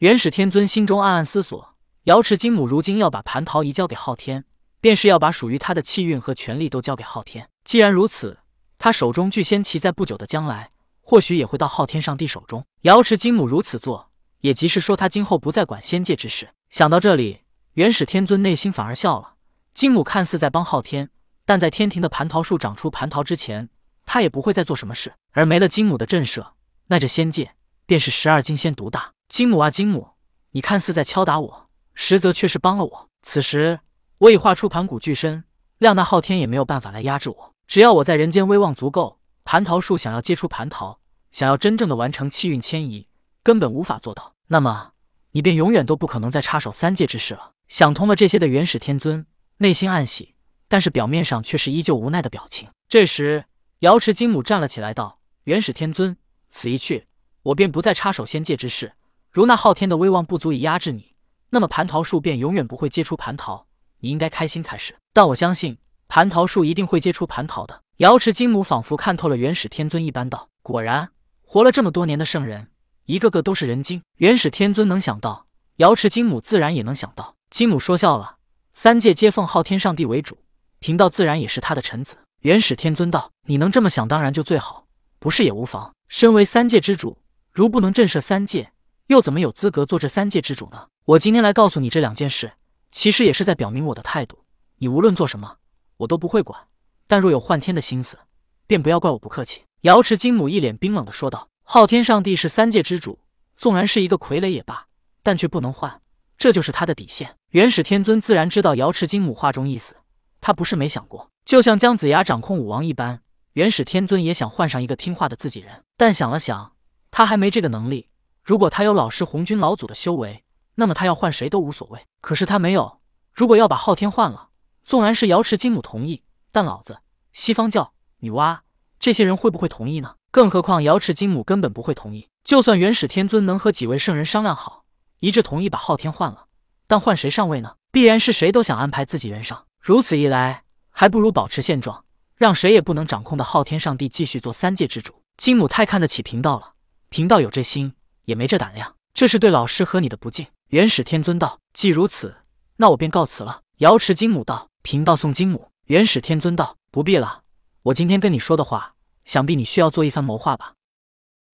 元始天尊心中暗暗思索：瑶池金母如今要把蟠桃移交给昊天，便是要把属于他的气运和权力都交给昊天。既然如此，他手中聚仙旗在不久的将来，或许也会到昊天上帝手中。瑶池金母如此做，也即是说他今后不再管仙界之事。想到这里，元始天尊内心反而笑了。金母看似在帮昊天，但在天庭的蟠桃树长出蟠桃之前，他也不会再做什么事。而没了金母的震慑，那这仙界便是十二金仙独大。金母啊，金母，你看似在敲打我，实则却是帮了我。此时我已化出盘古巨身，谅那昊天也没有办法来压制我。只要我在人间威望足够，蟠桃树想要结出蟠桃，想要真正的完成气运迁移，根本无法做到。那么你便永远都不可能再插手三界之事了。想通了这些的元始天尊内心暗喜，但是表面上却是依旧无奈的表情。这时，瑶池金母站了起来，道：“元始天尊，此一去，我便不再插手仙界之事。”如那昊天的威望不足以压制你，那么蟠桃树便永远不会结出蟠桃，你应该开心才是。但我相信蟠桃树一定会结出蟠桃的。瑶池金母仿佛看透了元始天尊一般道：“果然，活了这么多年的圣人，一个个都是人精。”元始天尊能想到，瑶池金母自然也能想到。金母说笑了：“三界皆奉昊天上帝为主，贫道自然也是他的臣子。”元始天尊道：“你能这么想，当然就最好；不是也无妨。身为三界之主，如不能震慑三界。”又怎么有资格做这三界之主呢？我今天来告诉你这两件事，其实也是在表明我的态度。你无论做什么，我都不会管。但若有换天的心思，便不要怪我不客气。瑶池金母一脸冰冷的说道：“昊天上帝是三界之主，纵然是一个傀儡也罢，但却不能换，这就是他的底线。”元始天尊自然知道瑶池金母话中意思，他不是没想过，就像姜子牙掌控武王一般，元始天尊也想换上一个听话的自己人，但想了想，他还没这个能力。如果他有老师红军老祖的修为，那么他要换谁都无所谓。可是他没有。如果要把昊天换了，纵然是瑶池金母同意，但老子、西方教、女娲这些人会不会同意呢？更何况瑶池金母根本不会同意。就算元始天尊能和几位圣人商量好，一致同意把昊天换了，但换谁上位呢？必然是谁都想安排自己人上。如此一来，还不如保持现状，让谁也不能掌控的昊天上帝继续做三界之主。金母太看得起贫道了，贫道有这心。也没这胆量，这是对老师和你的不敬。元始天尊道：“既如此，那我便告辞了。”瑶池金母道：“贫道送金母。”元始天尊道：“不必了，我今天跟你说的话，想必你需要做一番谋划吧？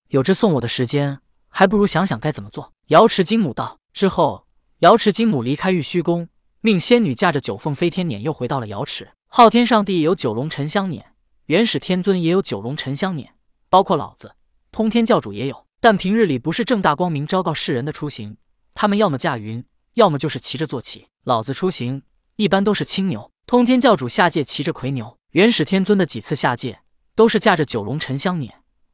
有这送我的时间，还不如想想该怎么做。”瑶池金母道。之后，瑶池金母离开玉虚宫，命仙女驾着九凤飞天辇，又回到了瑶池。昊天上帝有九龙沉香辇，元始天尊也有九龙沉香辇，包括老子，通天教主也有。但平日里不是正大光明昭告世人的出行，他们要么驾云，要么就是骑着坐骑。老子出行一般都是青牛，通天教主下界骑着魁牛，元始天尊的几次下界都是驾着九龙沉香辇，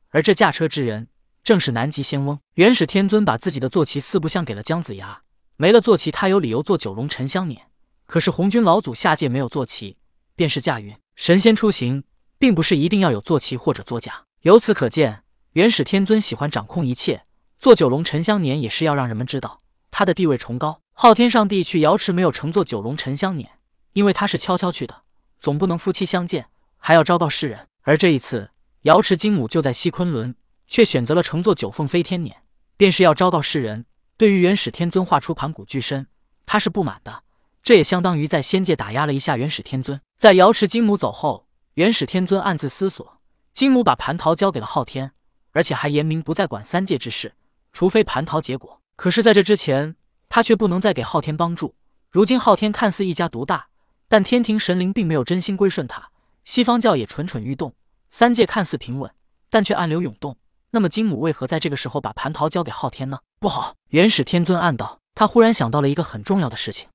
而这驾车之人正是南极仙翁。元始天尊把自己的坐骑四不像给了姜子牙，没了坐骑，他有理由坐九龙沉香辇。可是红军老祖下界没有坐骑，便是驾云。神仙出行并不是一定要有坐骑或者坐驾，由此可见。元始天尊喜欢掌控一切，做九龙沉香辇也是要让人们知道他的地位崇高。昊天上帝去瑶池没有乘坐九龙沉香辇，因为他是悄悄去的，总不能夫妻相见还要昭告世人。而这一次，瑶池金母就在西昆仑，却选择了乘坐九凤飞天辇，便是要昭告世人。对于元始天尊画出盘古巨身，他是不满的，这也相当于在仙界打压了一下元始天尊。在瑶池金母走后，元始天尊暗自思索：金母把蟠桃交给了昊天。而且还言明不再管三界之事，除非蟠桃结果。可是，在这之前，他却不能再给昊天帮助。如今，昊天看似一家独大，但天庭神灵并没有真心归顺他，西方教也蠢蠢欲动。三界看似平稳，但却暗流涌动。那么，金母为何在这个时候把蟠桃交给昊天呢？不好！元始天尊暗道，他忽然想到了一个很重要的事情。